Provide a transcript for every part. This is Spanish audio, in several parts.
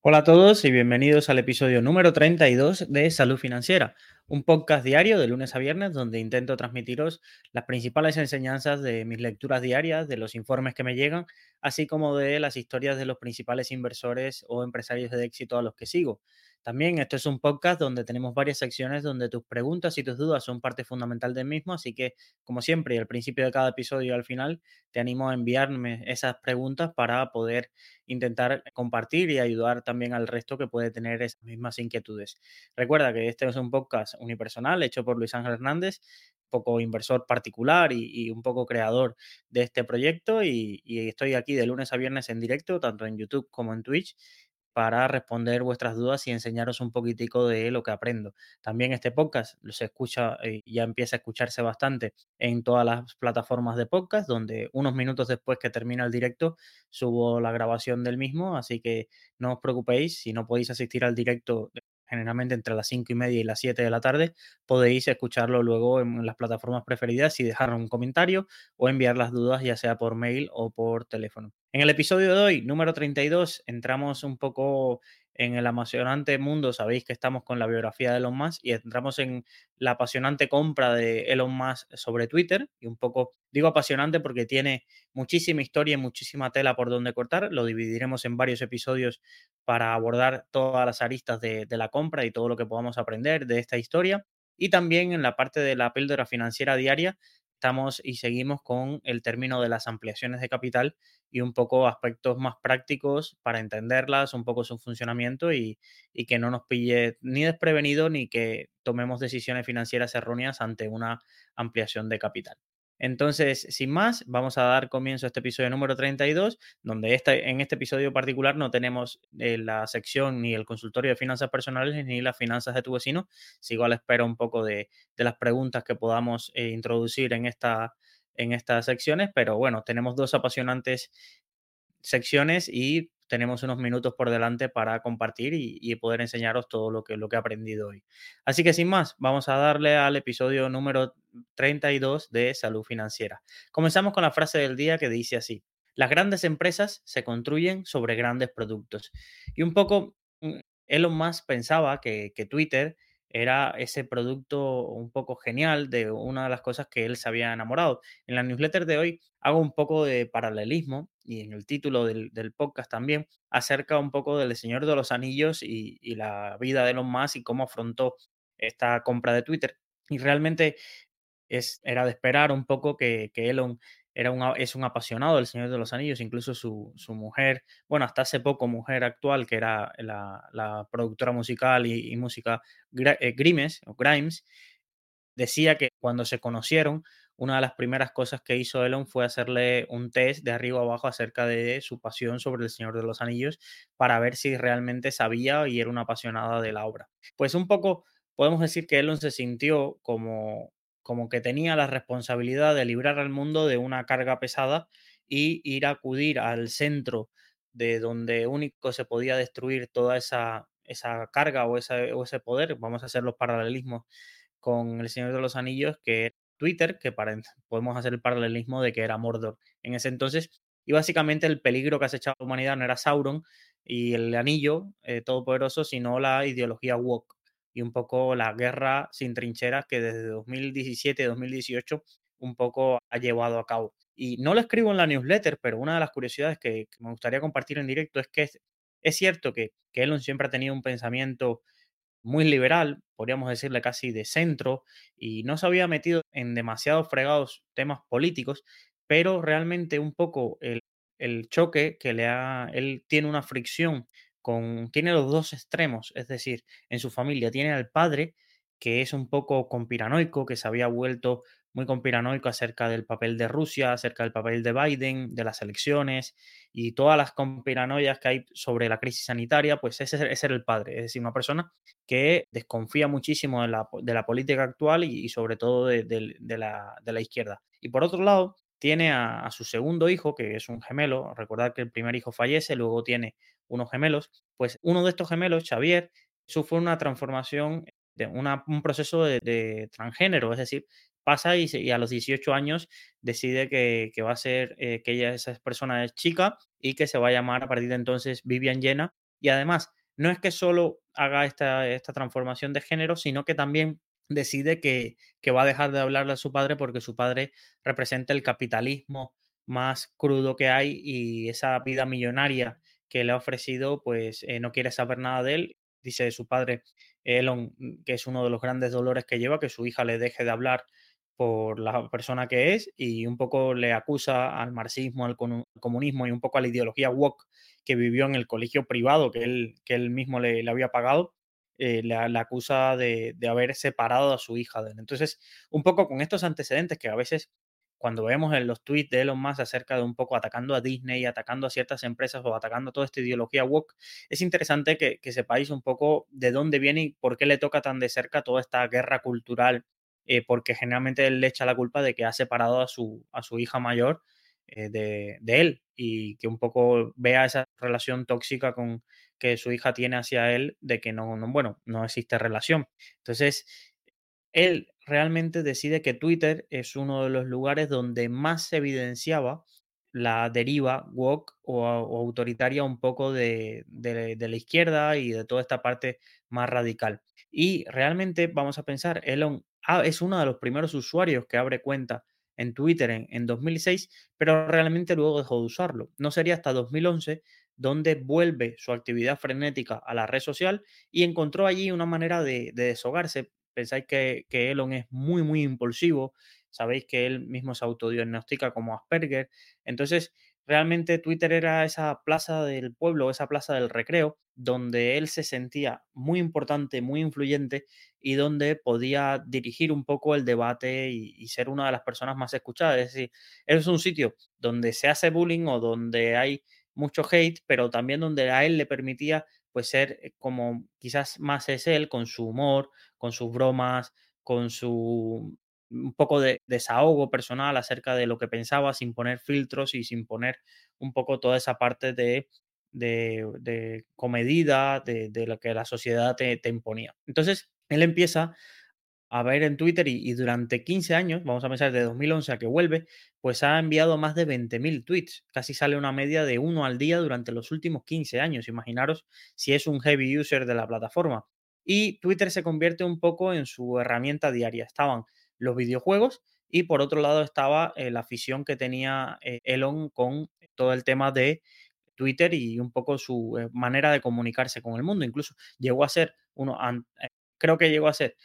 Hola a todos y bienvenidos al episodio número 32 de Salud Financiera, un podcast diario de lunes a viernes donde intento transmitiros las principales enseñanzas de mis lecturas diarias, de los informes que me llegan, así como de las historias de los principales inversores o empresarios de éxito a los que sigo. También esto es un podcast donde tenemos varias secciones donde tus preguntas y tus dudas son parte fundamental del mismo, así que como siempre, al principio de cada episodio y al final, te animo a enviarme esas preguntas para poder intentar compartir y ayudar también al resto que puede tener esas mismas inquietudes. Recuerda que este es un podcast unipersonal hecho por Luis Ángel Hernández, poco inversor particular y, y un poco creador de este proyecto y, y estoy aquí de lunes a viernes en directo, tanto en YouTube como en Twitch para responder vuestras dudas y enseñaros un poquitico de lo que aprendo. También este podcast se escucha, eh, ya empieza a escucharse bastante en todas las plataformas de podcast, donde unos minutos después que termina el directo subo la grabación del mismo, así que no os preocupéis si no podéis asistir al directo generalmente entre las 5 y media y las 7 de la tarde, podéis escucharlo luego en las plataformas preferidas y dejar un comentario o enviar las dudas ya sea por mail o por teléfono. En el episodio de hoy, número 32, entramos un poco en el apasionante mundo, sabéis que estamos con la biografía de Elon Musk y entramos en la apasionante compra de Elon Musk sobre Twitter y un poco, digo apasionante porque tiene muchísima historia y muchísima tela por donde cortar, lo dividiremos en varios episodios para abordar todas las aristas de, de la compra y todo lo que podamos aprender de esta historia. Y también en la parte de la píldora financiera diaria estamos y seguimos con el término de las ampliaciones de capital y un poco aspectos más prácticos para entenderlas, un poco su funcionamiento y, y que no nos pille ni desprevenido ni que tomemos decisiones financieras erróneas ante una ampliación de capital. Entonces, sin más, vamos a dar comienzo a este episodio número 32, donde este, en este episodio particular no tenemos eh, la sección ni el consultorio de finanzas personales ni las finanzas de tu vecino. Sigo a la espera un poco de, las preguntas que podamos eh, introducir en, esta, en estas secciones, pero bueno, tenemos dos apasionantes secciones y tenemos unos minutos por delante para compartir y, poder enseñaros todo lo que, lo que he aprendido hoy. Así que sin más, vamos a darle al episodio número 32 de Salud Financiera. Comenzamos con la frase del día que dice así, las grandes empresas se construyen sobre grandes productos. Y un poco, mm, Elon Musk pensaba que, que Twitter era ese producto un poco genial de una de las cosas que él se había enamorado. En la newsletter de hoy hago un poco de paralelismo y en el título del, podcast también acerca un poco del Señor de los Anillos y, y, la vida de Elon Musk y cómo afrontó esta compra de Twitter. Y realmente es, era de esperar un poco que, que Elon era un, es un apasionado del Señor de los Anillos, incluso su, su, mujer, bueno, hasta hace poco mujer actual, que era la, productora musical y, y música eh, Grimes, o Grimes, decía que cuando se conocieron, una de las primeras cosas que hizo Elon fue hacerle un test de arriba abajo acerca de su pasión sobre el Señor de los Anillos para ver si realmente sabía y era una apasionada de la obra. Pues un poco podemos decir que Elon se sintió como como que tenía la responsabilidad de librar al mundo de una carga pesada y ir a acudir al centro de donde único se podía destruir toda esa, esa carga o, o ese poder. Vamos a hacer los paralelismos con El Señor de los Anillos, que Twitter, que podemos hacer el paralelismo de que era Mordor en ese entonces. Y básicamente el peligro que acechaba la humanidad no era Sauron y el anillo eh, todopoderoso, sino la ideología woke y un poco la guerra sin trincheras que desde 2017-2018 un poco ha llevado a cabo. Y no lo escribo en la newsletter, pero una de las curiosidades que, me gustaría compartir en directo es que es, es cierto que, que Elon siempre ha tenido un pensamiento muy liberal, podríamos decirle casi de centro, y no se había metido en demasiados fregados temas políticos, pero realmente un poco el, el choque que le ha, él tiene una fricción con, tiene los dos extremos, es decir, en su familia tiene al padre que es un poco conspiranoico, que se había vuelto muy conspiranoico acerca del papel de Rusia, acerca del papel de Biden, de las elecciones y todas las conspiranoias que hay sobre la crisis sanitaria, pues ese, ese era el padre, es decir, una persona que desconfía muchísimo de la, de la política actual y, sobre todo de, la, de la izquierda. Y por otro lado, tiene a, su segundo hijo, que es un gemelo, recordad que el primer hijo fallece, luego tiene unos gemelos, pues uno de estos gemelos, Xavier, sufre una transformación, de un proceso de, transgénero, es decir, pasa y, a los 18 años decide que, que va a ser, eh, que ella, esa persona es chica y que se va a llamar a partir de entonces Vivian Jenna. Y además, no es que solo haga esta, esta transformación de género, sino que también decide que, que va a dejar de hablarle a su padre porque su padre representa el capitalismo más crudo que hay y esa vida millonaria que le ha ofrecido, pues eh, no quiere saber nada de él. Dice su padre, Elon, mm, que es uno de los grandes dolores que lleva, que su hija le deje de hablar por la persona que es y un poco le acusa al marxismo, al comunismo y un poco a la ideología woke que vivió en el colegio privado que él, que él mismo le, le había pagado, eh, le, acusa de, de, haber separado a su hija de él. Entonces, un poco con estos antecedentes que a veces cuando vemos en los tweets de Elon Musk acerca de un poco atacando a Disney, atacando a ciertas empresas o atacando toda esta ideología woke, es interesante que, que sepáis un poco de dónde viene y por qué le toca tan de cerca toda esta guerra cultural, eh, porque generalmente él le echa la culpa de que ha separado a su, a su hija mayor eh, de, de, él y que un poco vea esa relación tóxica con que su hija tiene hacia él de que no, no bueno, no existe relación. Entonces, él realmente decide que Twitter es uno de los lugares donde más se evidenciaba la deriva woke o, autoritaria un poco de, de, de, la izquierda y de toda esta parte más radical. Y realmente vamos a pensar, Elon ah, es uno de los primeros usuarios que abre cuenta en Twitter en, en 2006, pero realmente luego dejó de usarlo. No sería hasta 2011 donde vuelve su actividad frenética a la red social y encontró allí una manera de, de deshogarse pensáis que, que, Elon es muy, muy impulsivo, sabéis que él mismo se autodiagnostica como Asperger, entonces realmente Twitter era esa plaza del pueblo, esa plaza del recreo, donde él se sentía muy importante, muy influyente y donde podía dirigir un poco el debate y, y ser una de las personas más escuchadas. Es decir, es un sitio donde se hace bullying o donde hay mucho hate, pero también donde a él le permitía pues ser eh, como quizás más es él, con su humor, con sus bromas, con su un poco de desahogo personal acerca de lo que pensaba sin poner filtros y sin poner un poco toda esa parte de, de, de comedida, de, de, lo que la sociedad te, te, imponía. Entonces, él empieza a ver en Twitter y, durante 15 años, vamos a pensar de 2011 a que vuelve, pues ha enviado más de 20.000 tweets. Casi sale una media de uno al día durante los últimos 15 años. Imaginaros si es un heavy user de la plataforma. Y Twitter se convierte un poco en su herramienta diaria. Estaban los videojuegos y por otro lado estaba eh, la afición que tenía eh, Elon con todo el tema de Twitter y un poco su eh, manera de comunicarse con el mundo. Incluso llegó a ser uno, creo que llegó a ser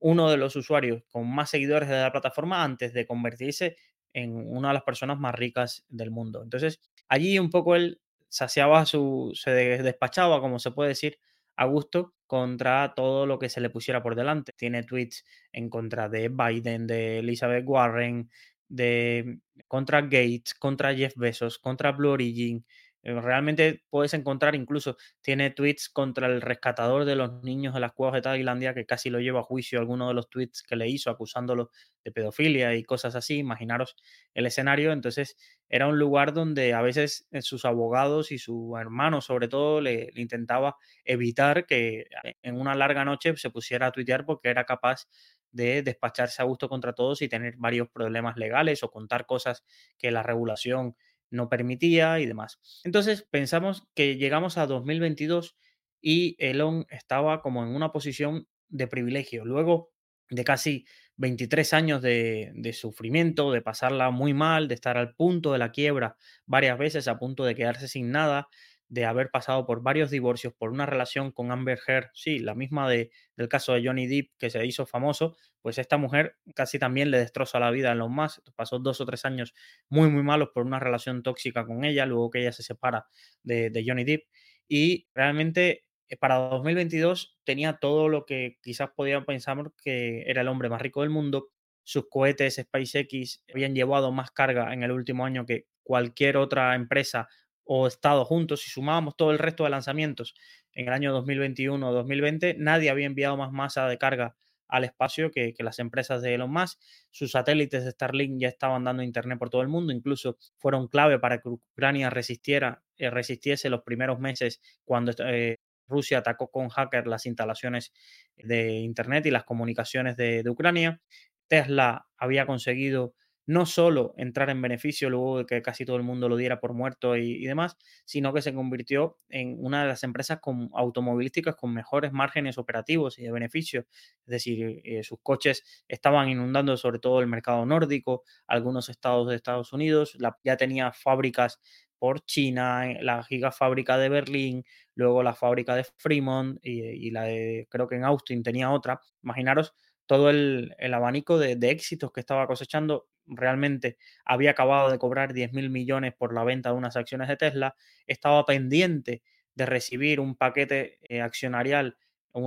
uno de los usuarios con más seguidores de la plataforma antes de convertirse en una de las personas más ricas del mundo. Entonces, allí un poco él saciaba su, se despachaba, como se puede decir, a gusto contra todo lo que se le pusiera por delante. Tiene tweets en contra de Biden, de Elizabeth Warren, de contra Gates, contra Jeff Bezos, contra Blue Origin, realmente puedes encontrar, incluso tiene tweets contra el rescatador de los niños de las cuevas de Tailandia, que casi lo lleva a juicio alguno de los tweets que le hizo acusándolo de pedofilia y cosas así. Imaginaros el escenario. Entonces, era un lugar donde a veces eh, sus abogados y su hermano, sobre todo, le, le intentaba evitar que eh, en una larga noche se pusiera a tuitear porque era capaz de despacharse a gusto contra todos y tener varios problemas legales o contar cosas que la regulación no permitía y demás. Entonces pensamos que llegamos a 2022 y Elon estaba como en una posición de privilegio. Luego de casi 23 años de, de, sufrimiento, de pasarla muy mal, de estar al punto de la quiebra varias veces, a punto de quedarse sin nada, de haber pasado por varios divorcios, por una relación con Amber Heard, sí, la misma de, del caso de Johnny Depp que se hizo famoso, pues esta mujer casi también le destroza la vida en los más, pasó dos o tres años muy, muy malos por una relación tóxica con ella, luego que ella se separa de, de Johnny Depp. Y realmente eh, para 2022 tenía todo lo que quizás podían pensar que era el hombre más rico del mundo, sus cohetes SpaceX habían llevado más carga en el último año que cualquier otra empresa o estado juntos, si sumábamos todo el resto de lanzamientos en el año 2021 o 2020, nadie había enviado más masa de carga al espacio que, que, las empresas de Elon Musk. Sus satélites de Starlink ya estaban dando internet por todo el mundo, incluso fueron clave para que Ucrania resistiera, eh, resistiese los primeros meses cuando eh, Rusia atacó con hackers las instalaciones de internet y las comunicaciones de Ucrania. Tesla había conseguido no solo entrar en beneficio luego de que casi todo el mundo lo diera por muerto y, demás, sino que se convirtió en una de las empresas con, automovilísticas con mejores márgenes operativos y de beneficio. Es decir, eh, sus coches estaban inundando sobre todo el mercado nórdico, algunos estados de Estados Unidos, ya tenía fábricas por China, la gigafábrica de Berlín, luego la fábrica de Fremont y, la de, creo que en Austin tenía otra. Imaginaros todo el, abanico de, éxitos que estaba cosechando. Realmente había acabado de cobrar 10 mil millones por la venta de unas acciones de Tesla, estaba pendiente de recibir un paquete eh, accionarial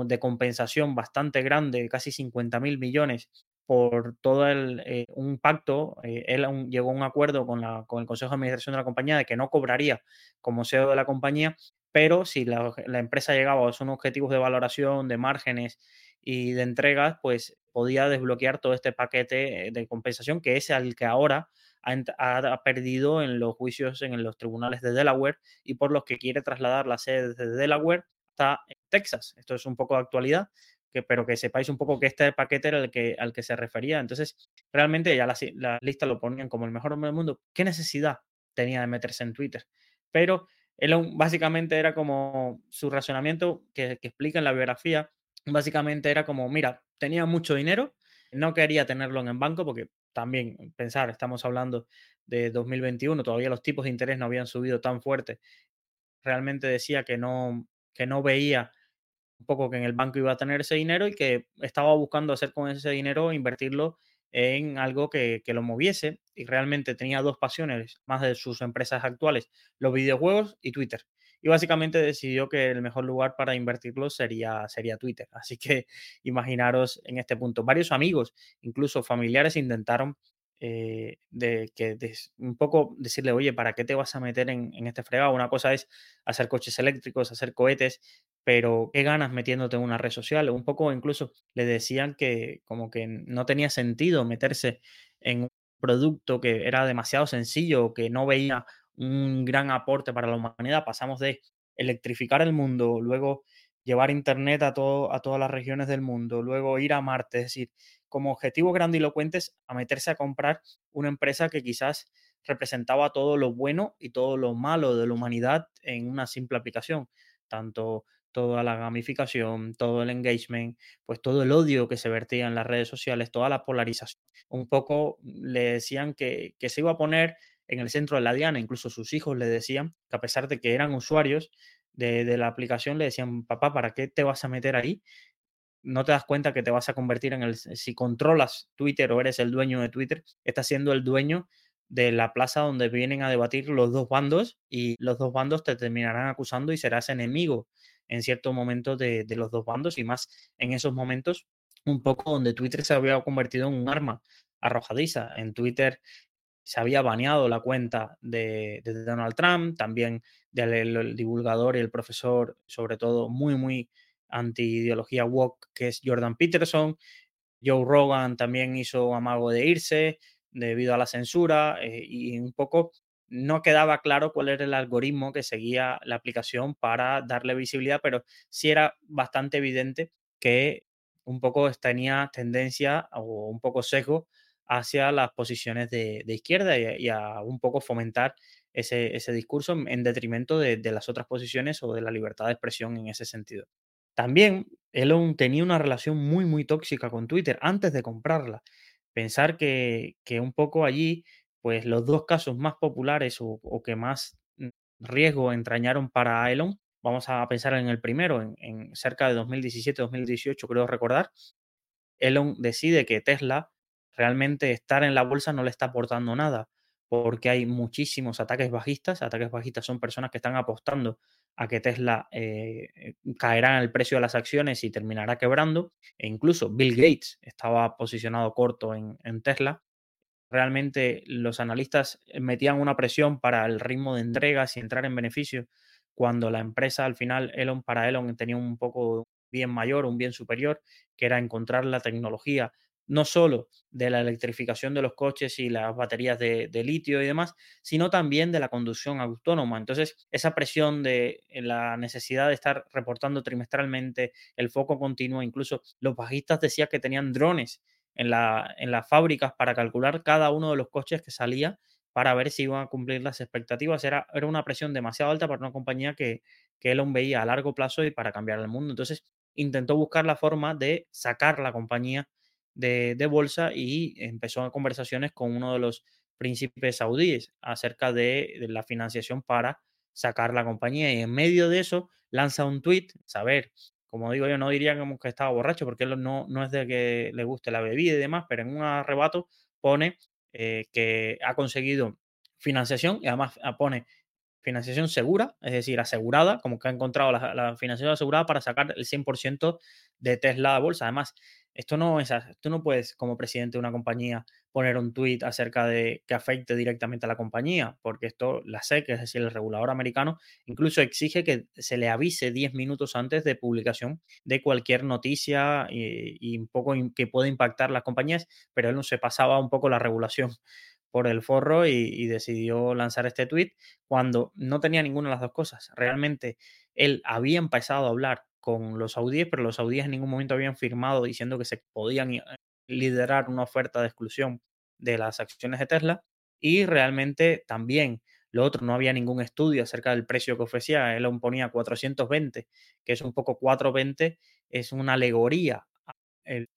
de compensación bastante grande, casi 50 mil millones por todo el, eh, un pacto, eh, él llegó a un acuerdo con, la, con el Consejo de Administración de la compañía de que no cobraría como CEO de la compañía, pero si la, empresa llegaba a unos objetivos de valoración, de márgenes y de entregas, pues podía desbloquear todo este paquete de compensación que es el que ahora ha, perdido en los juicios en los tribunales de Delaware y por los que quiere trasladar la sede de Delaware hasta Texas. Esto es un poco de actualidad pero que sepáis un poco que este paquete era el que, al que se refería. Entonces, realmente ya la, lista lo ponían como el mejor hombre del mundo. ¿Qué necesidad tenía de meterse en Twitter? Pero él básicamente era como su razonamiento que, que explica en la biografía, básicamente era como, mira, tenía mucho dinero, no quería tenerlo en el banco porque también pensar, estamos hablando de 2021, todavía los tipos de interés no habían subido tan fuerte. Realmente decía que no, que no veía un poco que en el banco iba a tener ese dinero y que estaba buscando hacer con ese dinero, invertirlo en algo que, lo moviese y realmente tenía dos pasiones más de sus empresas actuales, los videojuegos y Twitter. Y básicamente decidió que el mejor lugar para invertirlo sería, sería Twitter. Así que imaginaros en este punto. Varios amigos, incluso familiares, intentaron eh, de que un poco decirle, oye, ¿para qué te vas a meter en, en este fregado? Una cosa es hacer coches eléctricos, hacer cohetes, pero qué ganas metiéndote en una red social. Un poco incluso le decían que como que no tenía sentido meterse en un producto que era demasiado sencillo, que no veía un gran aporte para la humanidad. Pasamos de electrificar el mundo, luego llevar internet a, todo, a todas las regiones del mundo, luego ir a Marte, es decir, como objetivo grandilocuentes a meterse a comprar una empresa que quizás representaba todo lo bueno y todo lo malo de la humanidad en una simple aplicación, tanto toda la gamificación, todo el engagement, pues todo el odio que se vertía en las redes sociales, toda la polarización. Un poco le decían que, se iba a poner en el centro de la diana, incluso sus hijos le decían que a pesar de que eran usuarios de, la aplicación, le decían, papá, ¿para qué te vas a meter ahí? no te das cuenta que te vas a convertir en el, si controlas Twitter o eres el dueño de Twitter, estás siendo el dueño de la plaza donde vienen a debatir los dos bandos y los dos bandos te terminarán acusando y serás enemigo en cierto momento de, los dos bandos y más en esos momentos un poco donde Twitter se había convertido en un arma arrojadiza. En Twitter se había baneado la cuenta de, Donald Trump, también del divulgador y el profesor, sobre todo muy, muy anti-ideología woke, que es Jordan Peterson. Joe Rogan también hizo amago de irse debido a la censura eh, y un poco no quedaba claro cuál era el algoritmo que seguía la aplicación para darle visibilidad, pero sí era bastante evidente que un poco tenía tendencia o un poco sesgo hacia las posiciones de, izquierda y, a un poco fomentar ese, discurso en detrimento de, las otras posiciones o de la libertad de expresión en ese sentido. También Elon tenía una relación muy, muy tóxica con Twitter antes de comprarla. Pensar que, que un poco allí pues los dos casos más populares o, que más mm, riesgo entrañaron para Elon, vamos a pensar en el primero, en, cerca de 2017-2018, creo recordar, Elon decide que Tesla realmente estar en la bolsa no le está aportando nada, porque hay muchísimos ataques bajistas. Ataques bajistas son personas que están apostando a que Tesla eh, caerá en el precio de las acciones y terminará quebrando. E incluso Bill Gates estaba posicionado corto en Tesla realmente los analistas metían una presión para el ritmo de entregas y entrar en beneficio, cuando la empresa al final, Elon, para Elon tenía un poco bien mayor, un bien superior, que era encontrar la tecnología no solo de la electrificación de los coches y las baterías de, litio y demás, sino también de la conducción autónoma. Entonces, esa presión de la necesidad de estar reportando trimestralmente, el foco continuo, incluso los bajistas decían que tenían drones en, la, las fábricas para calcular cada uno de los coches que salía para ver si iban a cumplir las expectativas. Era, era una presión demasiado alta para una compañía que, que Elon veía a largo plazo y para cambiar el mundo. Entonces intentó buscar la forma de sacar la compañía de, bolsa y empezó conversaciones con uno de los príncipes saudíes acerca de, la financiación para sacar la compañía. Y en medio de eso lanza un tweet, saber, como digo yo, no diría que estaba borracho porque no, no es de que le guste la bebida y demás, pero en un arrebato pone eh, que ha conseguido financiación y además ah, pone financiación segura, es decir, asegurada, como que ha encontrado la, financiación asegurada para sacar el 100% de Tesla a bolsa. Además, esto no es, tú no puedes como presidente de una compañía poner un tweet acerca de que afecte directamente a la compañía, porque esto, la SEC, es decir, el regulador americano, incluso exige que se le avise 10 minutos antes de publicación de cualquier noticia y, un poco que pueda impactar las compañías, pero él no se pasaba un poco la regulación por el forro y, decidió lanzar este tweet cuando no tenía ninguna de las dos cosas. Realmente él había empezado a hablar con los saudíes, pero los saudíes en ningún momento habían firmado diciendo que se podían eh, liderar una oferta de exclusión de las acciones de Tesla y realmente también lo otro, no había ningún estudio acerca del precio que ofrecía, él ponía 420, que es un poco 420, es una alegoría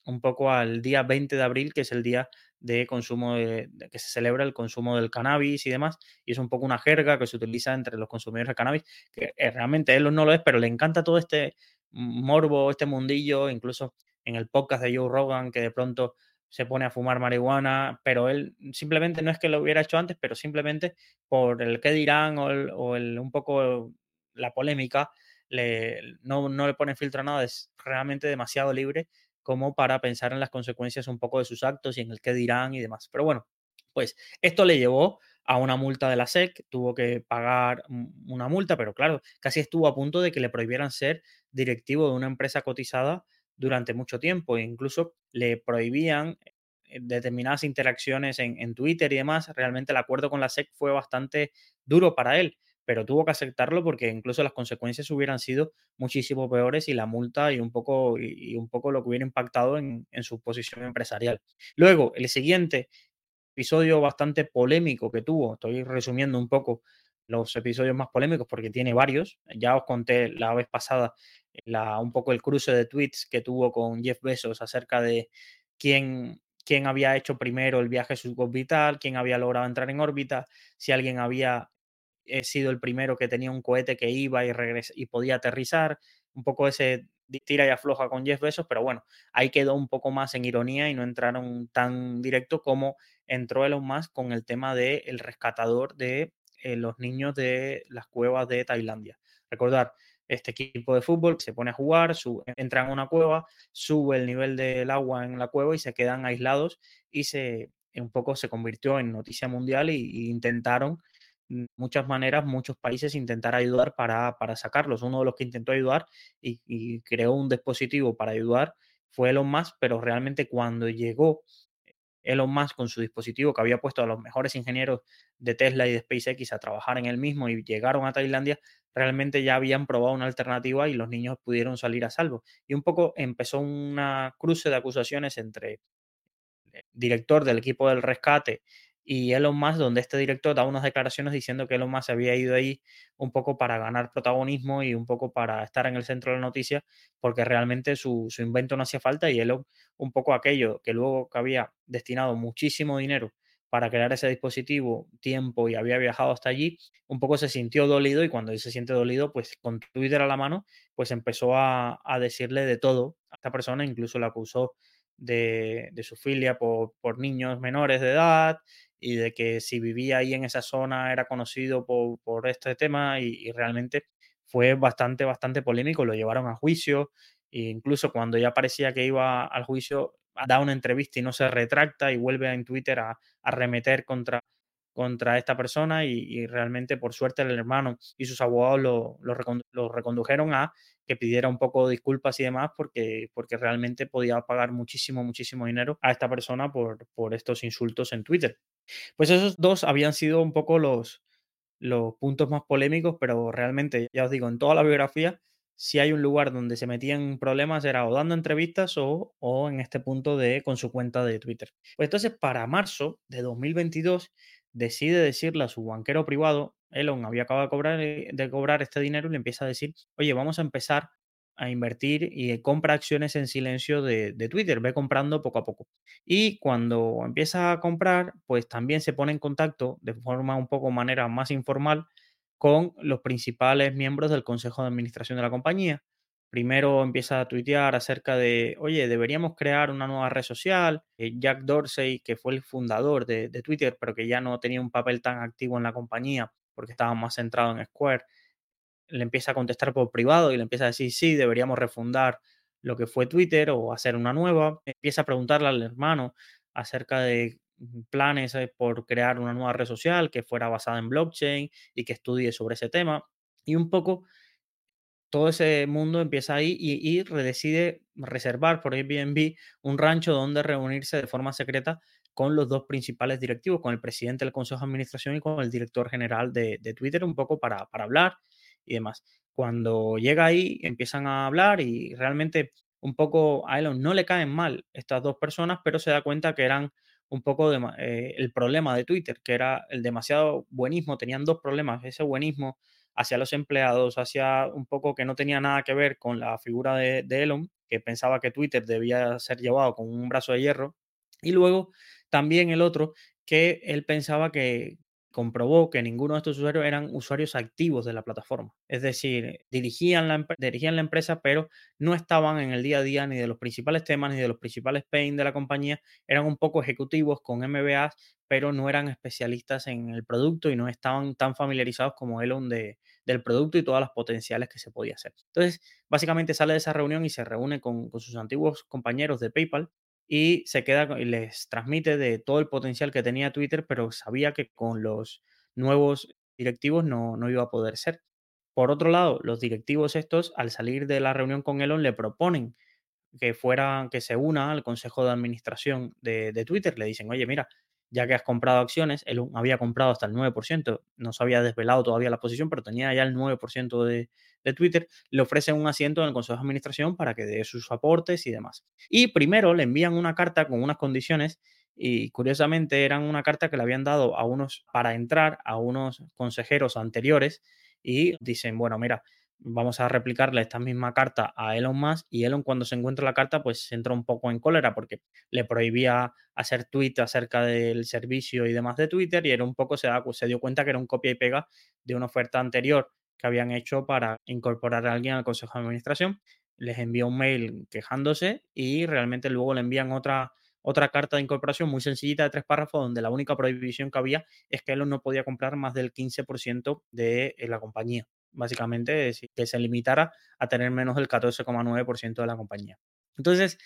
un poco al día 20 de abril, que es el día de consumo que se celebra el consumo del cannabis y demás, y es un poco una jerga que se utiliza entre los consumidores de cannabis, que eh, realmente él no lo es, pero le encanta todo este morbo, este mundillo, incluso en el podcast de Joe Rogan, que de pronto se pone a fumar marihuana, pero él simplemente no es que lo hubiera hecho antes, pero simplemente por el qué dirán o, el, un poco la polémica, le, no, no le pone filtro a nada, es realmente demasiado libre como para pensar en las consecuencias un poco de sus actos y en el qué dirán y demás. Pero bueno, pues esto le llevó a una multa de la SEC, tuvo que pagar una multa, pero claro, casi estuvo a punto de que le prohibieran ser directivo de una empresa cotizada durante mucho tiempo e incluso le prohibían eh, determinadas interacciones en, en, Twitter y demás. Realmente el acuerdo con la SEC fue bastante duro para él, pero tuvo que aceptarlo porque incluso las consecuencias hubieran sido muchísimo peores y la multa y un poco, y, un poco lo que hubiera impactado en, en su posición empresarial. Luego, el siguiente episodio bastante polémico que tuvo, estoy resumiendo un poco los episodios más polémicos porque tiene varios. Ya os conté la vez pasada la, un poco el cruce de tweets que tuvo con Jeff Bezos acerca de quién, quién había hecho primero el viaje suborbital, quién había logrado entrar en órbita, si alguien había eh, sido el primero que tenía un cohete que iba y, y podía aterrizar, un poco ese tira y afloja con Jeff Bezos, pero bueno, ahí quedó un poco más en ironía y no entraron tan directo como entró Elon Musk con el tema del el rescatador de eh, los niños de las cuevas de Tailandia. Recordar, este equipo de fútbol se pone a jugar, entra en una cueva, sube el nivel del agua en la cueva y se quedan aislados y se un poco se convirtió en noticia mundial y, intentaron muchas maneras, muchos países intentar ayudar para, para, sacarlos. Uno de los que intentó ayudar y, creó un dispositivo para ayudar fue Elon Musk, pero realmente cuando llegó Elon Musk con su dispositivo que había puesto a los mejores ingenieros de Tesla y de SpaceX a trabajar en el mismo y llegaron a Tailandia, realmente ya habían probado una alternativa y los niños pudieron salir a salvo. Y un poco empezó una cruce de acusaciones entre el director del equipo del rescate y Elon Musk, donde este director da unas declaraciones diciendo que Elon Musk había ido ahí un poco para ganar protagonismo y un poco para estar en el centro de la noticia, porque realmente su, su invento no hacía falta y Elon un poco aquello que luego que había destinado muchísimo dinero para crear ese dispositivo, tiempo y había viajado hasta allí, un poco se sintió dolido y cuando se siente dolido, pues con Twitter a la mano, pues empezó a, a decirle de todo a esta persona, incluso la acusó de, de su filia por, por, niños menores de edad y de que si vivía ahí en esa zona era conocido por, por este tema y, realmente fue bastante, bastante polémico, lo llevaron a juicio e incluso cuando ya parecía que iba al juicio da una entrevista y no se retracta y vuelve en Twitter a, a remeter contra, contra esta persona y, realmente por suerte el hermano y sus abogados lo, lo, recondujeron a que pidiera un poco de disculpas y demás porque, porque realmente podía pagar muchísimo, muchísimo dinero a esta persona por, por estos insultos en Twitter. Pues esos dos habían sido un poco los, los puntos más polémicos, pero realmente, ya os digo, en toda la biografía si hay un lugar donde se metían problemas era o dando entrevistas o, o en este punto de con su cuenta de Twitter. Pues entonces para marzo de 2022 decide decirle a su banquero privado, Elon había acabado de cobrar, eh, de cobrar este dinero y le empieza a decir, oye, vamos a empezar a invertir y compra acciones en silencio de, de, Twitter, ve comprando poco a poco. Y cuando empieza a comprar, pues también se pone en contacto de forma un poco manera más informal con los principales miembros del consejo de administración de la compañía. Primero empieza a tuitear acerca de, oye, deberíamos crear una nueva red social. Eh, Jack Dorsey, que fue el fundador de, de Twitter, pero que ya no tenía un papel tan activo en la compañía porque estaba más centrado en Square, le empieza a contestar por privado y le empieza a decir, sí, deberíamos refundar lo que fue Twitter o hacer una nueva. Empieza a preguntarle al hermano acerca de planes eh, por crear una nueva red social que fuera basada en blockchain y que estudie sobre ese tema. Y un poco todo ese mundo empieza ahí y, decide reservar por Airbnb un rancho donde reunirse de forma secreta con los dos principales directivos, con el presidente del Consejo de Administración y con el director general de, Twitter, un poco para hablar y demás. Cuando llega ahí, empiezan a hablar y realmente un poco a Elon no le caen mal estas dos personas, pero se da cuenta que eran un poco eh, el problema de Twitter, que era el demasiado buenismo. Tenían dos problemas, ese buenismo hacia los empleados, hacia un poco que no tenía nada que ver con la figura de, de Elon, que pensaba que Twitter debía ser llevado con un brazo de hierro. Y luego también el otro, que él pensaba que, comprobó que ninguno de estos usuarios eran usuarios activos de la plataforma. Es decir, dirigían la, dirigían la empresa, pero no estaban en el día a día ni de los principales temas ni de los principales pain de la compañía. Eran un poco ejecutivos con MBAs, pero no eran especialistas en el producto y no estaban tan familiarizados como Elon de, del producto y todas las potenciales que se podía hacer. Entonces, básicamente sale de esa reunión y se reúne con, con sus antiguos compañeros de PayPal y se queda y les transmite de todo el potencial que tenía Twitter, pero sabía que con los nuevos directivos no, no iba a poder ser. Por otro lado, los directivos estos, al salir de la reunión con Elon, le proponen que fuera, que se una al consejo de administración de, de Twitter. Le dicen, oye, mira, ya que has comprado acciones, él había comprado hasta el 9%, no se había desvelado todavía la posición, pero tenía ya el 9% de, de, Twitter, le ofrecen un asiento en el Consejo de Administración para que dé sus aportes y demás. Y primero le envían una carta con unas condiciones y curiosamente eran una carta que le habían dado a unos para entrar a unos consejeros anteriores y dicen, bueno, mira, vamos a replicarle esta misma carta a Elon Musk y Elon cuando se encuentra la carta pues entra un poco en cólera porque le prohibía hacer tweets acerca del servicio y demás de Twitter y era un poco se, da, se dio cuenta que era un copia y pega de una oferta anterior que habían hecho para incorporar a alguien al consejo de administración. Les envió un mail quejándose y realmente luego le envían otra otra carta de incorporación muy sencillita de tres párrafos donde la única prohibición que había es que Elon no podía comprar más del 15% de la compañía básicamente que se limitara a tener menos del 14,9% de la compañía. Entonces,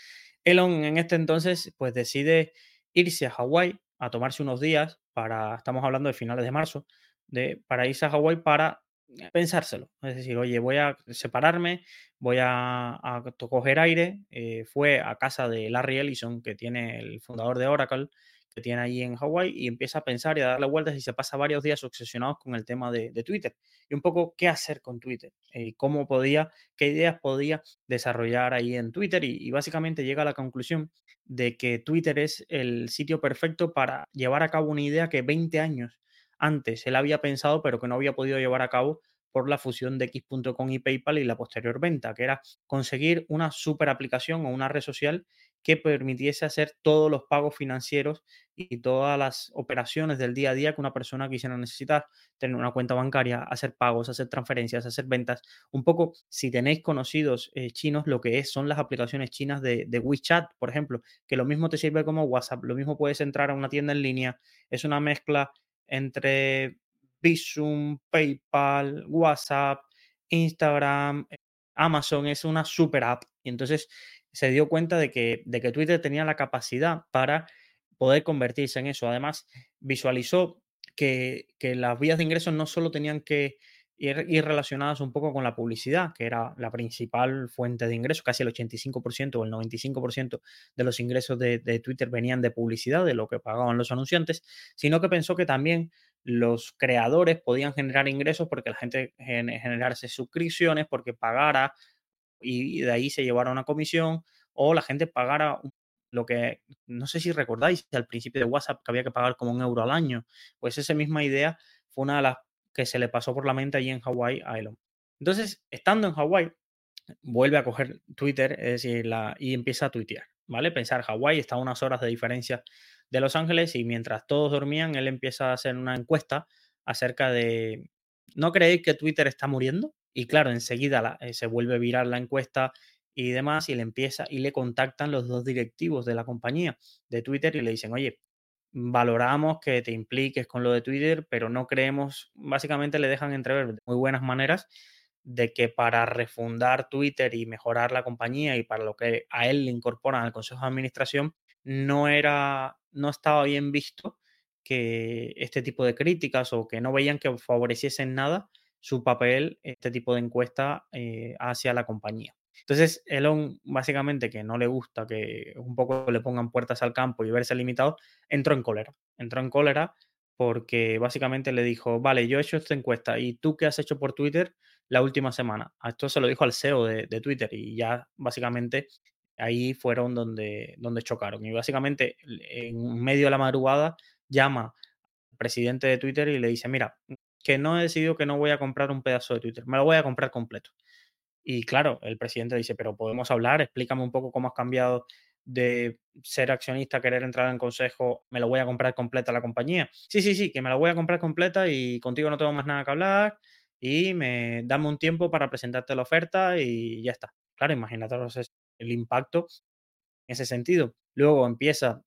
Elon en este entonces pues decide irse a Hawái a tomarse unos días para, estamos hablando de finales de marzo, de, para irse a Hawái para pensárselo. Es decir, oye, voy a separarme, voy a, a coger aire. Eh, fue a casa de Larry Ellison, que tiene el fundador de Oracle, que tiene ahí en Hawái y empieza a pensar y a darle vueltas y se pasa varios días obsesionados con el tema de, de Twitter. Y un poco qué hacer con Twitter y eh, cómo podía, qué ideas podía desarrollar ahí en Twitter y, y básicamente llega a la conclusión de que Twitter es el sitio perfecto para llevar a cabo una idea que 20 años antes él había pensado pero que no había podido llevar a cabo por la fusión de X.com y PayPal y la posterior venta, que era conseguir una super aplicación o una red social que permitiese hacer todos los pagos financieros y todas las operaciones del día a día que una persona quisiera necesitar, tener una cuenta bancaria, hacer pagos, hacer transferencias, hacer ventas. Un poco, si tenéis conocidos eh, chinos, lo que es son las aplicaciones chinas de, de WeChat, por ejemplo, que lo mismo te sirve como WhatsApp, lo mismo puedes entrar a una tienda en línea, es una mezcla entre Visum, PayPal, WhatsApp, Instagram, Amazon, es una super app. Y entonces se dio cuenta de que, de que Twitter tenía la capacidad para poder convertirse en eso. Además, visualizó que, que las vías de ingresos no solo tenían que ir, relacionadas un poco con la publicidad, que era la principal fuente de ingresos, casi el 85% o el 95% de los ingresos de, de, Twitter venían de publicidad, de lo que pagaban los anunciantes, sino que pensó que también los creadores podían generar ingresos porque la gente generarse suscripciones, porque pagara y de ahí se llevara una comisión o la gente pagara lo que, no sé si recordáis, al principio de WhatsApp que había que pagar como un euro al año, pues esa misma idea fue una de las que se le pasó por la mente allí en Hawái a Elon. Entonces, estando en Hawái, vuelve a coger Twitter es decir, y empieza a tuitear, ¿vale? Pensar, Hawái está a unas horas de diferencia de Los Ángeles y mientras todos dormían, él empieza a hacer una encuesta acerca de, ¿no creéis que Twitter está muriendo? Y claro, enseguida eh, se vuelve viral la encuesta y demás y le empieza y le contactan los dos directivos de la compañía de Twitter y le dicen, oye, valoramos que te impliques con lo de Twitter, pero no creemos, básicamente le dejan entrever muy buenas maneras de que para refundar Twitter y mejorar la compañía y para lo que a él le incorporan al Consejo de Administración, no era, no estaba bien visto que este tipo de críticas o que no veían que favoreciesen nada su papel, este tipo de encuesta eh, hacia la compañía. Entonces, Elon, básicamente, que no le gusta que un poco le pongan puertas al campo y verse limitado, entró en cólera. Entró en cólera porque básicamente le dijo, vale, yo he hecho esta encuesta y tú qué has hecho por Twitter la última semana. Esto se lo dijo al CEO de, Twitter y ya básicamente ahí fueron donde, donde chocaron. Y básicamente en medio de la madrugada llama al presidente de Twitter y le dice, mira, que no he decidido que no voy a comprar un pedazo de Twitter, me lo voy a comprar completo. Y claro, el presidente dice, pero podemos hablar, explícame un poco cómo has cambiado de ser accionista querer entrar en consejo, me lo voy a comprar completa la compañía. Sí, sí, sí, que me la voy a comprar completa y contigo no tengo más nada que hablar y me dame un tiempo para presentarte la oferta y ya está. Claro, imagínate el impacto en ese sentido. Luego empieza a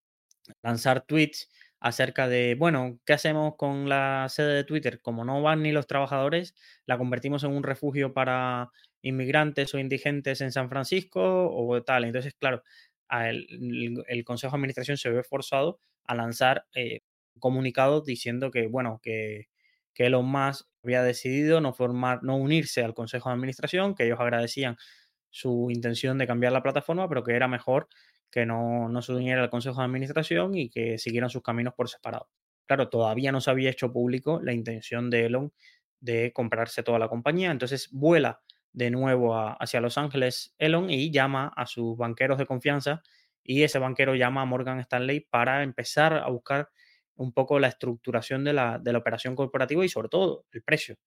lanzar tweets acerca de, bueno, ¿qué hacemos con la sede de Twitter? Como no van ni los trabajadores, la convertimos en un refugio para inmigrantes o indigentes en San Francisco o tal. Entonces, claro, el, Consejo de Administración se ve forzado a lanzar eh, comunicados diciendo que, bueno, que, que Elon Musk había decidido no formar, no unirse al Consejo de Administración, que ellos agradecían su intención de cambiar la plataforma, pero que era mejor que no, no se uniera al Consejo de Administración y que siguieran sus caminos por separado. Claro, todavía no se había hecho público la intención de Elon de comprarse toda la compañía, entonces vuela de nuevo hacia Los Ángeles Elon y llama a sus banqueros de confianza y ese banquero llama a Morgan Stanley para empezar a buscar un poco la estructuración de la, de la operación corporativa y sobre todo el precio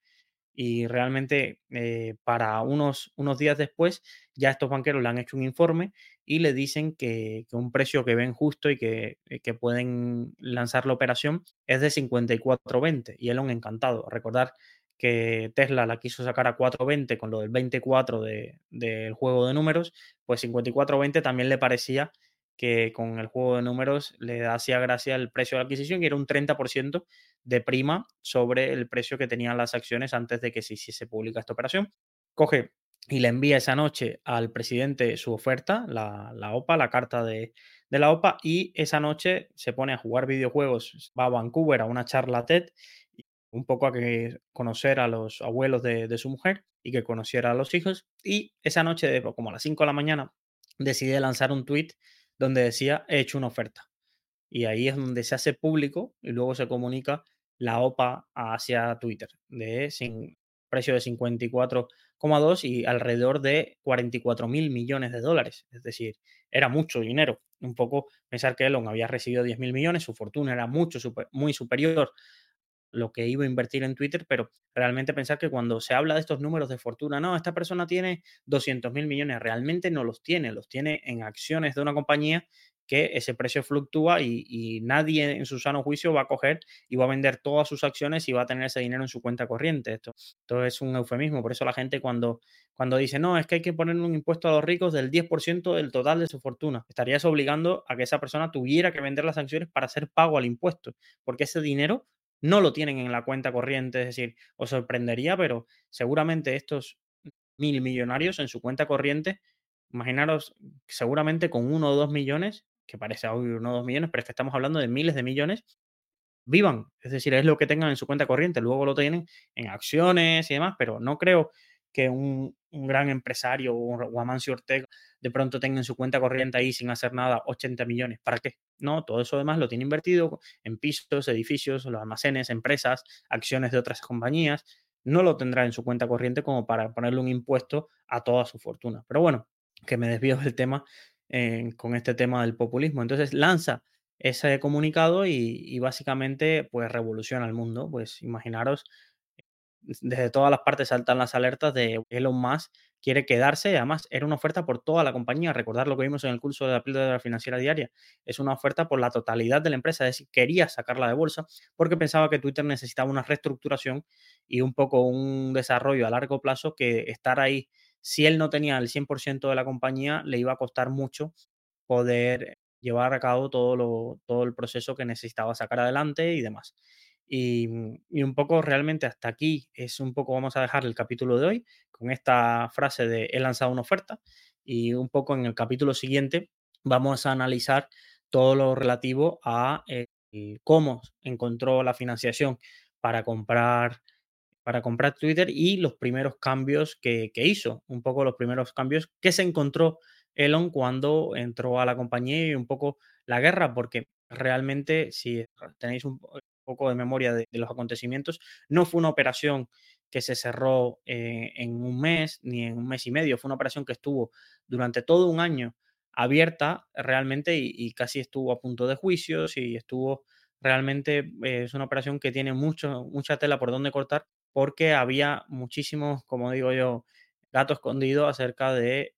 y realmente eh, para unos, unos días después ya estos banqueros le han hecho un informe y le dicen que, un precio que ven justo y que, eh, que, pueden lanzar la operación es de 54.20 y Elon encantado. Recordar que Tesla la quiso sacar a 4.20 con lo del 24 del de, juego de números, pues 54.20 también le parecía que con el juego de números le hacía gracia el precio de adquisición y era un 30% de prima sobre el precio que tenían las acciones antes de que se hiciese pública esta operación. Coge y le envía esa noche al presidente su oferta, la, OPA, la carta de, la OPA, y esa noche se pone a jugar videojuegos, va a Vancouver a una charla TED, un poco a que conocer a los abuelos de, de su mujer y que conociera a los hijos, y esa noche, como a las 5 de la mañana, decide lanzar un tweet donde decía, he hecho una oferta. Y ahí es donde se hace público y luego se comunica la OPA hacia Twitter de sin, precio de 54,2 y alrededor de 44 mil millones de dólares. Es decir, era mucho dinero. Un poco pensar que Elon había recibido 10 mil millones, su fortuna era mucho, muy superior lo que iba a invertir en Twitter, pero realmente pensar que cuando se habla de estos números de fortuna, no, esta persona tiene 200 mil millones, realmente no los tiene, los tiene en acciones de una compañía que ese precio fluctúa y, nadie en su sano juicio va a coger y va a vender todas sus acciones y va a tener ese dinero en su cuenta corriente. Esto, esto es un eufemismo, por eso la gente cuando, cuando dice, no, es que hay que poner un impuesto a los ricos del 10% del total de su fortuna, estarías obligando a que esa persona tuviera que vender las acciones para hacer pago al impuesto, porque ese dinero no lo tienen en la cuenta corriente, es decir, os sorprendería, pero seguramente estos mil millonarios en su cuenta corriente, imaginaros seguramente con uno o dos millones, que parece obvio uno o dos millones, pero es que estamos hablando de miles de millones, vivan, es decir, es lo que tengan en su cuenta corriente, luego lo tienen en acciones y demás, pero no creo que un, gran empresario o Amancio Ortega de pronto tenga en su cuenta corriente ahí sin hacer nada 80 millones. ¿Para qué? No, todo eso además lo tiene invertido en pisos, edificios, los almacenes, empresas, acciones de otras compañías. No lo tendrá en su cuenta corriente como para ponerle un impuesto a toda su fortuna. Pero bueno, que me desvío del tema con este tema del populismo. Entonces lanza ese comunicado y, básicamente pues revoluciona el mundo. Pues imaginaros, desde todas las partes saltan las alertas de Elon Musk quiere quedarse además era una oferta por toda la compañía. Recordar lo que vimos en el curso de la píldora financiera diaria. Es una oferta por la totalidad de la empresa, es decir, quería sacarla de bolsa porque pensaba que Twitter necesitaba una reestructuración y un poco un desarrollo a largo plazo que estar ahí, si él no tenía el 100% de la compañía, le iba a costar mucho poder llevar a cabo todo, lo, todo el proceso que necesitaba sacar adelante y demás. Y, un poco realmente hasta aquí es un poco, vamos a dejar el capítulo de hoy con esta frase de he lanzado una oferta y un poco en el capítulo siguiente vamos a analizar todo lo relativo a eh, cómo encontró la financiación para comprar para comprar Twitter y los primeros cambios que, que hizo, un poco los primeros cambios que se encontró Elon cuando entró a la compañía y un poco la guerra, porque realmente, si tenéis un poco de memoria de, los acontecimientos, no fue una operación que se cerró eh, en un mes ni en un mes y medio, fue una operación que estuvo durante todo un año abierta realmente y, casi estuvo a punto de juicios y estuvo realmente, eh, es una operación que tiene mucho, mucha tela por donde cortar porque había muchísimos, como digo yo, gato escondido acerca de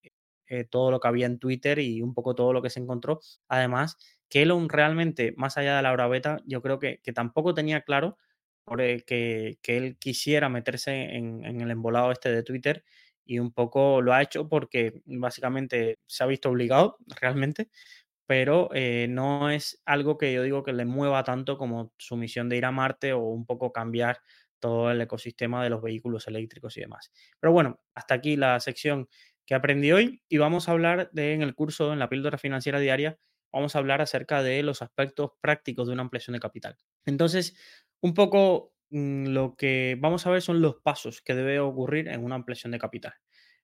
eh, todo lo que había en Twitter y un poco todo lo que se encontró. Además, que Elon realmente, más allá de la hora beta, yo creo que, tampoco tenía claro por, que, él quisiera meterse en, el embolado este de Twitter y un poco lo ha hecho porque básicamente se ha visto obligado realmente, pero eh, no es algo que yo digo que le mueva tanto como su misión de ir a Marte o un poco cambiar todo el ecosistema de los vehículos eléctricos y demás. Pero bueno, hasta aquí la sección que aprendí hoy y vamos a hablar de en el curso, en la píldora financiera diaria, vamos a hablar acerca de los aspectos prácticos de una ampliación de capital. Entonces, un poco mm, lo que vamos a ver son los pasos que debe ocurrir en una ampliación de capital.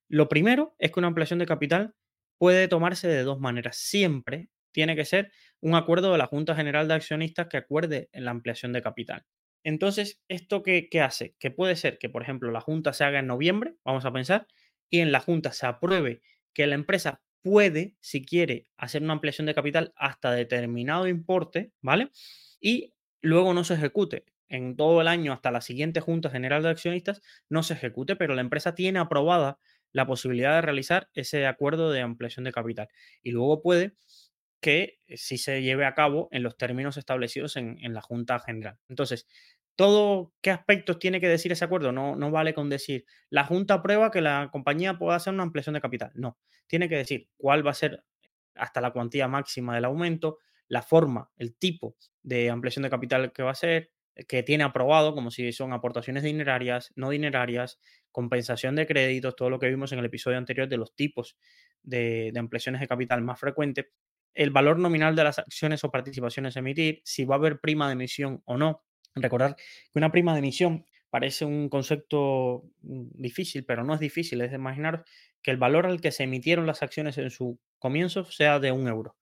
Lo primero es que una ampliación de capital puede tomarse de dos maneras. Siempre tiene que ser un acuerdo de la Junta General de Accionistas que acuerde la ampliación de capital. Entonces, ¿esto qué, hace? Que puede ser que, por ejemplo, la Junta se haga en noviembre, vamos a pensar, y en la Junta se apruebe que la empresa puede, si quiere, hacer una ampliación de capital hasta determinado importe, ¿vale? Y luego no se ejecute. En todo el año hasta la siguiente Junta General de Accionistas no se ejecute, pero la empresa tiene aprobada la posibilidad de realizar ese acuerdo de ampliación de capital. Y luego puede que si se lleve a cabo en los términos establecidos en la Junta General. Entonces, todo qué aspectos tiene que decir ese acuerdo. No, no vale con decir la Junta aprueba que la compañía pueda hacer una ampliación de capital. No, tiene que decir cuál va a ser hasta la cuantía máxima del aumento, la forma, el tipo de ampliación de capital que va a ser, que tiene aprobado, como si son aportaciones dinerarias, no dinerarias, compensación de créditos, todo lo que vimos en el episodio anterior de los tipos de, de ampliaciones de capital más frecuentes, el valor nominal de las acciones o participaciones a emitir, si va a haber prima de emisión o no, Recordar que una prima de emisión parece un concepto mm, difícil, pero no es difícil. Es de imaginar que el valor al que se emitieron las acciones en su comienzo sea de un euro.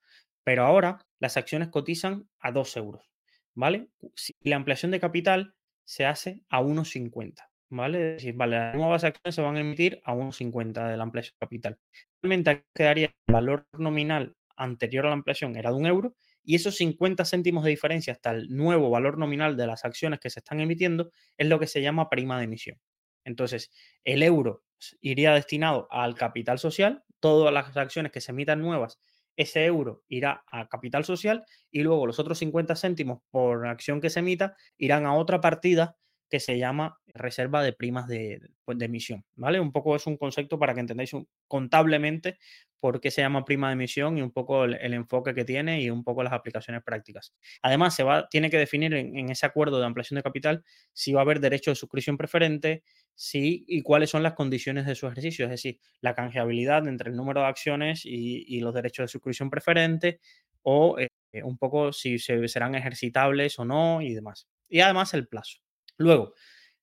Pero ahora las acciones cotizan a dos euros. ¿Vale? Si la ampliación de capital se hace a 1,50. ¿Vale? Es decir, vale, las nuevas acciones se van a emitir a 1,50 de la ampliación de capital. Realmente quedaría el valor nominal anterior a la ampliación era de un euro y esos 50 céntimos de diferencia hasta el nuevo valor nominal de las acciones que se están emitiendo es lo que se llama prima de emisión. Entonces, el euro iría destinado al capital social, todas las acciones que se emitan nuevas, ese euro irá a capital social y luego los otros 50 céntimos por acción que se emita irán a otra partida que se llama reserva de primas de, pues, de, emisión, ¿vale? Un poco es un concepto para que entendáis contablemente por qué se llama prima de emisión y un poco el, enfoque que tiene y un poco las aplicaciones prácticas. Además, se va, tiene que definir en, ese acuerdo de ampliación de capital si va a haber derecho de suscripción preferente, si y cuáles son las condiciones de su ejercicio, es decir, la canjeabilidad entre el número de acciones y, los derechos de suscripción preferente o eh, un poco si se, serán ejercitables o no y demás. Y además el plazo. Luego,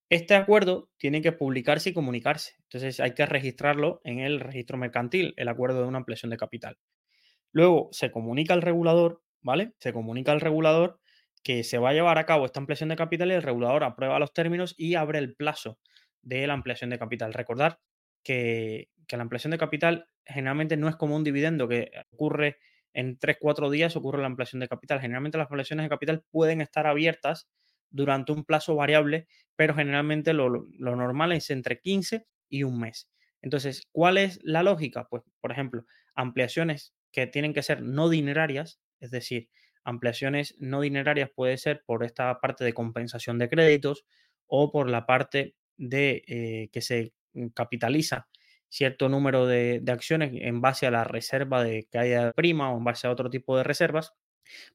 Este acuerdo tiene que publicarse y comunicarse. Entonces hay que registrarlo en el registro mercantil, el acuerdo de una ampliación de capital. Luego se comunica al regulador, ¿vale? Se comunica al regulador que se va a llevar a cabo esta ampliación de capital y el regulador aprueba los términos y abre el plazo de la ampliación de capital. Recordar que, la ampliación de capital generalmente no es como un dividendo que ocurre en 3-4 días, ocurre la ampliación de capital. Generalmente las ampliaciones de capital pueden estar abiertas durante un plazo variable, pero generalmente lo, normal es entre 15 y un mes. Entonces, ¿cuál es la lógica? Pues, por ejemplo, ampliaciones que tienen que ser no dinerarias, es decir, ampliaciones no dinerarias puede ser por esta parte de compensación de créditos o por la parte de eh, que se capitaliza cierto número de, acciones en base a la reserva de que haya prima o en base a otro tipo de reservas,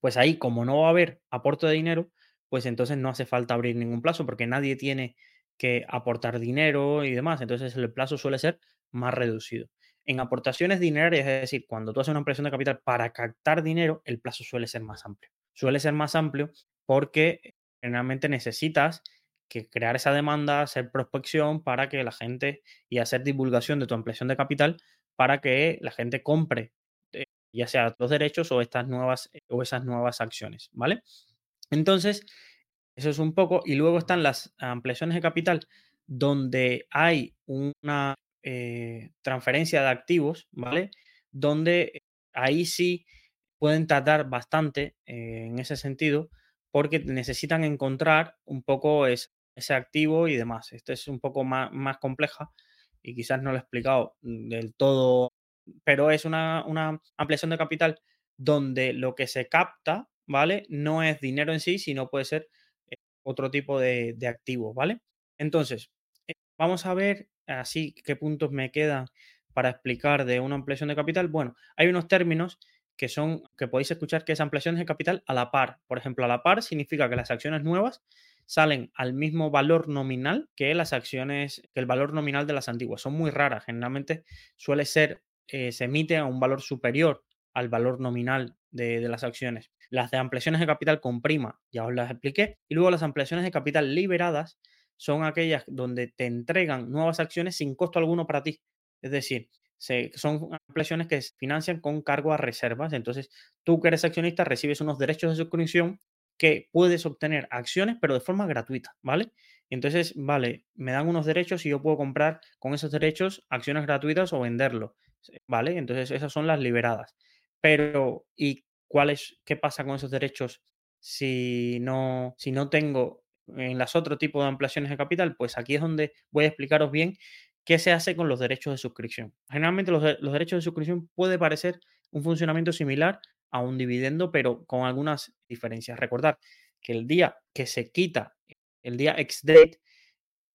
pues ahí como no va a haber aporte de dinero, pues entonces no hace falta abrir ningún plazo porque nadie tiene que aportar dinero y demás, entonces el plazo suele ser más reducido. En aportaciones dinerarias, es decir, cuando tú haces una impresión de capital para captar dinero, el plazo suele ser más amplio. Suele ser más amplio porque generalmente necesitas que crear esa demanda, hacer prospección para que la gente y hacer divulgación de tu ampliación de capital para que la gente compre eh, ya sea los derechos o estas nuevas eh, o esas nuevas acciones, ¿vale? Entonces, eso es un poco y luego están las ampliaciones de capital donde hay una eh, transferencia de activos, ¿vale? Donde ahí sí pueden tardar bastante eh, en ese sentido porque necesitan encontrar un poco ese, activo y demás. Esto es un poco más, más, compleja y quizás no lo he explicado del todo, pero es una, ampliación de capital donde lo que se capta, ¿vale? No es dinero en sí, sino puede ser eh, otro tipo de, de activo, ¿vale? Entonces, vamos a ver así, ¿qué puntos me quedan para explicar de una ampliación de capital? Bueno, hay unos términos que son, que podéis escuchar que es ampliación de capital a la par. Por ejemplo, a la par significa que las acciones nuevas salen al mismo valor nominal que las acciones, que el valor nominal de las antiguas. Son muy raras. Generalmente suele ser, eh, se emite a un valor superior al valor nominal de, de, las acciones. Las de ampliaciones de capital con prima, ya os las expliqué. Y luego las ampliaciones de capital liberadas son aquellas donde te entregan nuevas acciones sin costo alguno para ti. Es decir, son ampliaciones que se financian con cargo a reservas. Entonces, tú que eres accionista recibes unos derechos de suscripción que puedes obtener acciones, pero de forma gratuita, ¿vale? Entonces, vale, me dan unos derechos y yo puedo comprar con esos derechos acciones gratuitas o venderlo, ¿vale? Entonces, esas son las liberadas. Pero, ¿y cuál es, qué pasa con esos derechos si no, si no tengo en las otro tipo de ampliaciones de capital, pues aquí es donde voy a explicaros bien qué se hace con los derechos de suscripción. Generalmente los, derechos de suscripción puede parecer un funcionamiento similar a un dividendo, pero con algunas diferencias. Recordad que el día que se quita, el día ex date,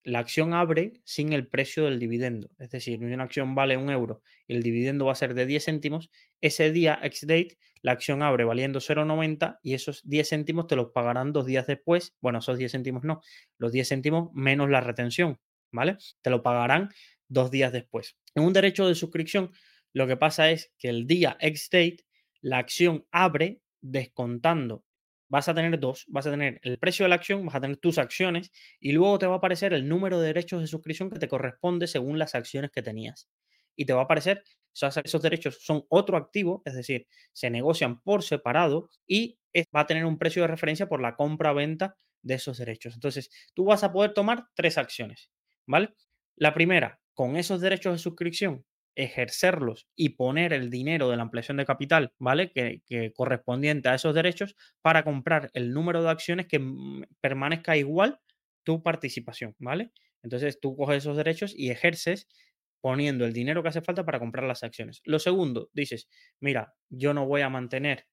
la acción abre sin el precio del dividendo. Es decir, una acción vale un euro y el dividendo va a ser de 10 céntimos. Ese día ex date la acción abre valiendo 0,90 y esos 10 céntimos te los pagarán dos días después. Bueno, esos 10 céntimos no, los 10 céntimos menos la retención, ¿vale? Te lo pagarán dos días después. En un derecho de suscripción, lo que pasa es que el día ex date, la acción abre descontando. Vas a tener dos, vas a tener el precio de la acción, vas a tener tus acciones y luego te va a aparecer el número de derechos de suscripción que te corresponde según las acciones que tenías. Y te va a aparecer esos derechos son otro activo, es decir, se negocian por separado y va a tener un precio de referencia por la compra-venta de esos derechos. Entonces, tú vas a poder tomar tres acciones, ¿vale? La primera, con esos derechos de suscripción, ejercerlos y poner el dinero de la ampliación de capital, ¿vale? Que, correspondiente a esos derechos para comprar el número de acciones que permanezca igual tu participación, ¿vale? Entonces tú coges esos derechos y ejerces poniendo el dinero que hace falta para comprar las acciones. Lo segundo, dices, mira, yo no voy a mantener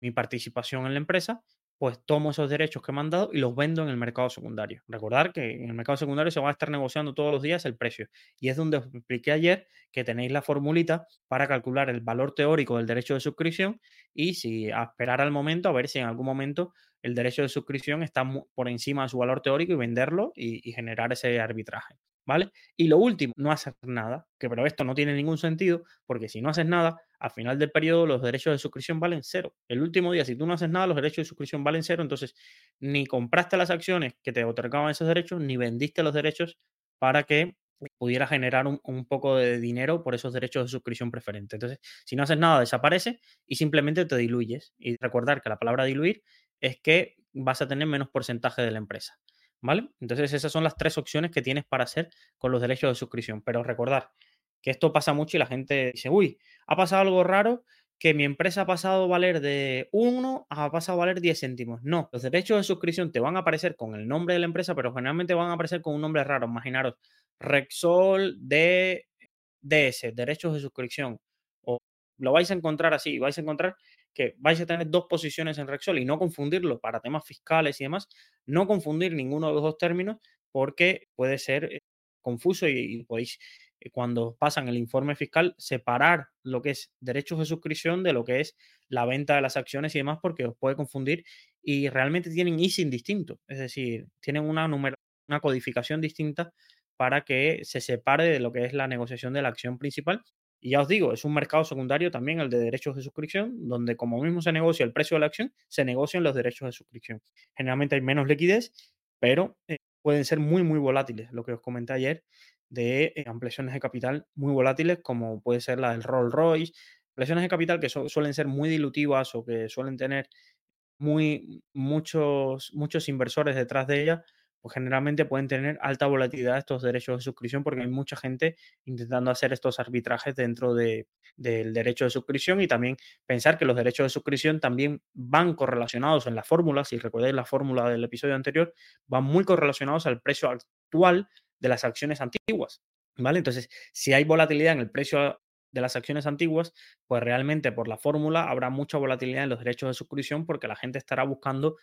mi participación en la empresa, pues tomo esos derechos que me han dado y los vendo en el mercado secundario. Recordar que en el mercado secundario se va a estar negociando todos los días el precio. Y es donde os expliqué ayer que tenéis la formulita para calcular el valor teórico del derecho de suscripción y si esperar al momento, a ver si en algún momento el derecho de suscripción está por encima de su valor teórico y venderlo y generar ese arbitraje. ¿Vale? Y lo último, no hacer nada, que pero esto no tiene ningún sentido, porque si no haces nada, al final del periodo los derechos de suscripción valen cero. El último día, si tú no haces nada, los derechos de suscripción valen cero, entonces ni compraste las acciones que te otorgaban esos derechos, ni vendiste los derechos para que pudiera generar un, un, poco de dinero por esos derechos de suscripción preferente. Entonces, si no haces nada, desaparece y simplemente te diluyes. Y recordar que la palabra diluir es que vas a tener menos porcentaje de la empresa. ¿Vale? Entonces, esas son las tres opciones que tienes para hacer con los derechos de suscripción. Pero recordar que esto pasa mucho y la gente dice, uy, ha pasado algo raro que mi empresa ha pasado a valer de 1 a pasado a valer 10 céntimos. No, los derechos de suscripción te van a aparecer con el nombre de la empresa, pero generalmente van a aparecer con un nombre raro. Imaginaros, Rexol de DS, derechos de suscripción. O lo vais a encontrar así, vais a encontrar que vais a tener dos posiciones en Rexol y no confundirlo para temas fiscales y demás, no confundir ninguno de los dos términos porque puede ser eh, confuso y, podéis, eh, cuando pasan el informe fiscal, separar lo que es derechos de suscripción de lo que es la venta de las acciones y demás porque os puede confundir y realmente tienen ISIN distinto, es decir, tienen una, una codificación distinta para que se separe de lo que es la negociación de la acción principal y ya os digo, es un mercado secundario también el de derechos de suscripción, donde como mismo se negocia el precio de la acción, se negocian los derechos de suscripción. Generalmente hay menos liquidez, pero eh, pueden ser muy, muy volátiles. Lo que os comenté ayer de eh, ampliaciones de capital muy volátiles, como puede ser la del Rolls Royce, ampliaciones de capital que suelen ser muy dilutivas o que suelen tener muy, muchos, muchos inversores detrás de ellas, pues generalmente pueden tener alta volatilidad estos derechos de suscripción porque hay mucha gente intentando hacer estos arbitrajes dentro de, del derecho de suscripción y también pensar que los derechos de suscripción también van correlacionados en la fórmula, si recordáis la fórmula del episodio anterior, van muy correlacionados al precio actual de las acciones antiguas. ¿Vale? Entonces, si hay volatilidad en el precio de las acciones antiguas, pues realmente por la fórmula habrá mucha volatilidad en los derechos de suscripción porque la gente estará buscando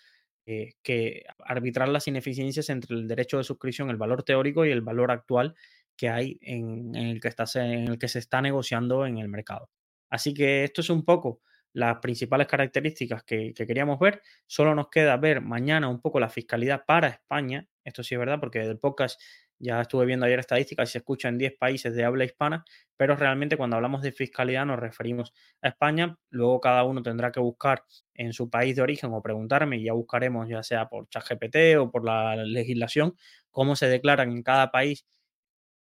eh, que arbitrar las ineficiencias entre el derecho de suscripción, el valor teórico y el valor actual que hay en, el, que está, en el que se está negociando en el mercado. Así que esto es un poco las principales características que, que, queríamos ver. Solo nos queda ver mañana un poco la fiscalidad para España. Esto sí es verdad, porque el podcast ya estuve viendo ayer estadísticas y se escucha en 10 países de habla hispana, pero realmente cuando hablamos de fiscalidad nos referimos a España. Luego cada uno tendrá que buscar en su país de origen o preguntarme, y ya buscaremos, ya sea por ChatGPT o por la legislación, cómo se declaran en cada país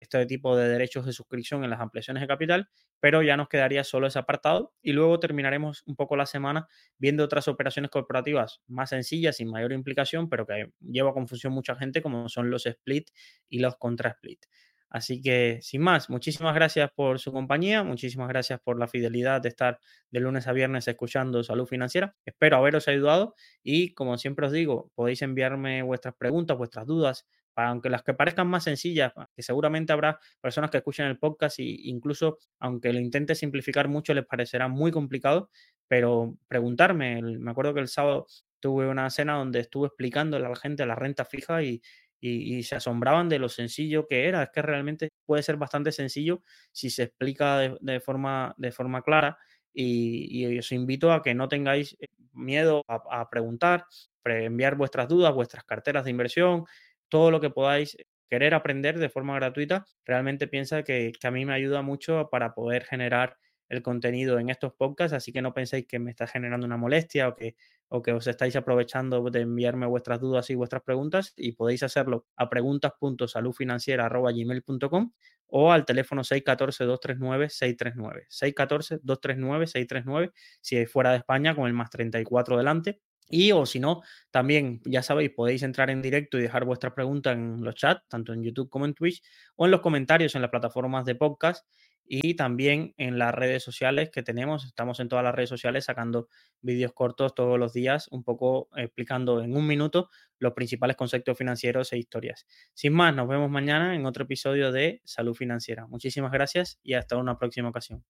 este tipo de derechos de suscripción en las ampliaciones de capital, pero ya nos quedaría solo ese apartado y luego terminaremos un poco la semana viendo otras operaciones corporativas más sencillas, sin mayor implicación, pero que lleva a confusión mucha gente, como son los split y los contra split. Así que, sin más, muchísimas gracias por su compañía, muchísimas gracias por la fidelidad de estar de lunes a viernes escuchando Salud Financiera. Espero haberos ayudado y, como siempre os digo, podéis enviarme vuestras preguntas, vuestras dudas, aunque las que parezcan más sencillas, que seguramente habrá personas que escuchen el podcast e incluso aunque lo intente simplificar mucho les parecerá muy complicado, pero preguntarme, me acuerdo que el sábado tuve una cena donde estuve explicando a la gente la renta fija y, y, se asombraban de lo sencillo que era, es que realmente puede ser bastante sencillo si se explica de, forma, de forma clara y, os invito a que no tengáis eh, miedo a, a preguntar, enviar vuestras dudas, vuestras carteras de inversión, todo lo que podáis querer aprender de forma gratuita, realmente piensa que, a mí me ayuda mucho para poder generar el contenido en estos podcasts, así que no penséis que me está generando una molestia o que, o que os estáis aprovechando de enviarme vuestras dudas y vuestras preguntas y podéis hacerlo a preguntas.saludfinanciera.gmail.com o al teléfono 614-239-639. 614-239-639 si es fuera de España con el más 34 delante y o si no, también ya sabéis, podéis entrar en directo y dejar vuestra pregunta en los chats, tanto en YouTube como en Twitch, o en los comentarios en las plataformas de podcast y también en las redes sociales que tenemos. Estamos en todas las redes sociales sacando vídeos cortos todos los días, un poco explicando en un minuto los principales conceptos financieros e historias. Sin más, nos vemos mañana en otro episodio de Salud Financiera. Muchísimas gracias y hasta una próxima ocasión.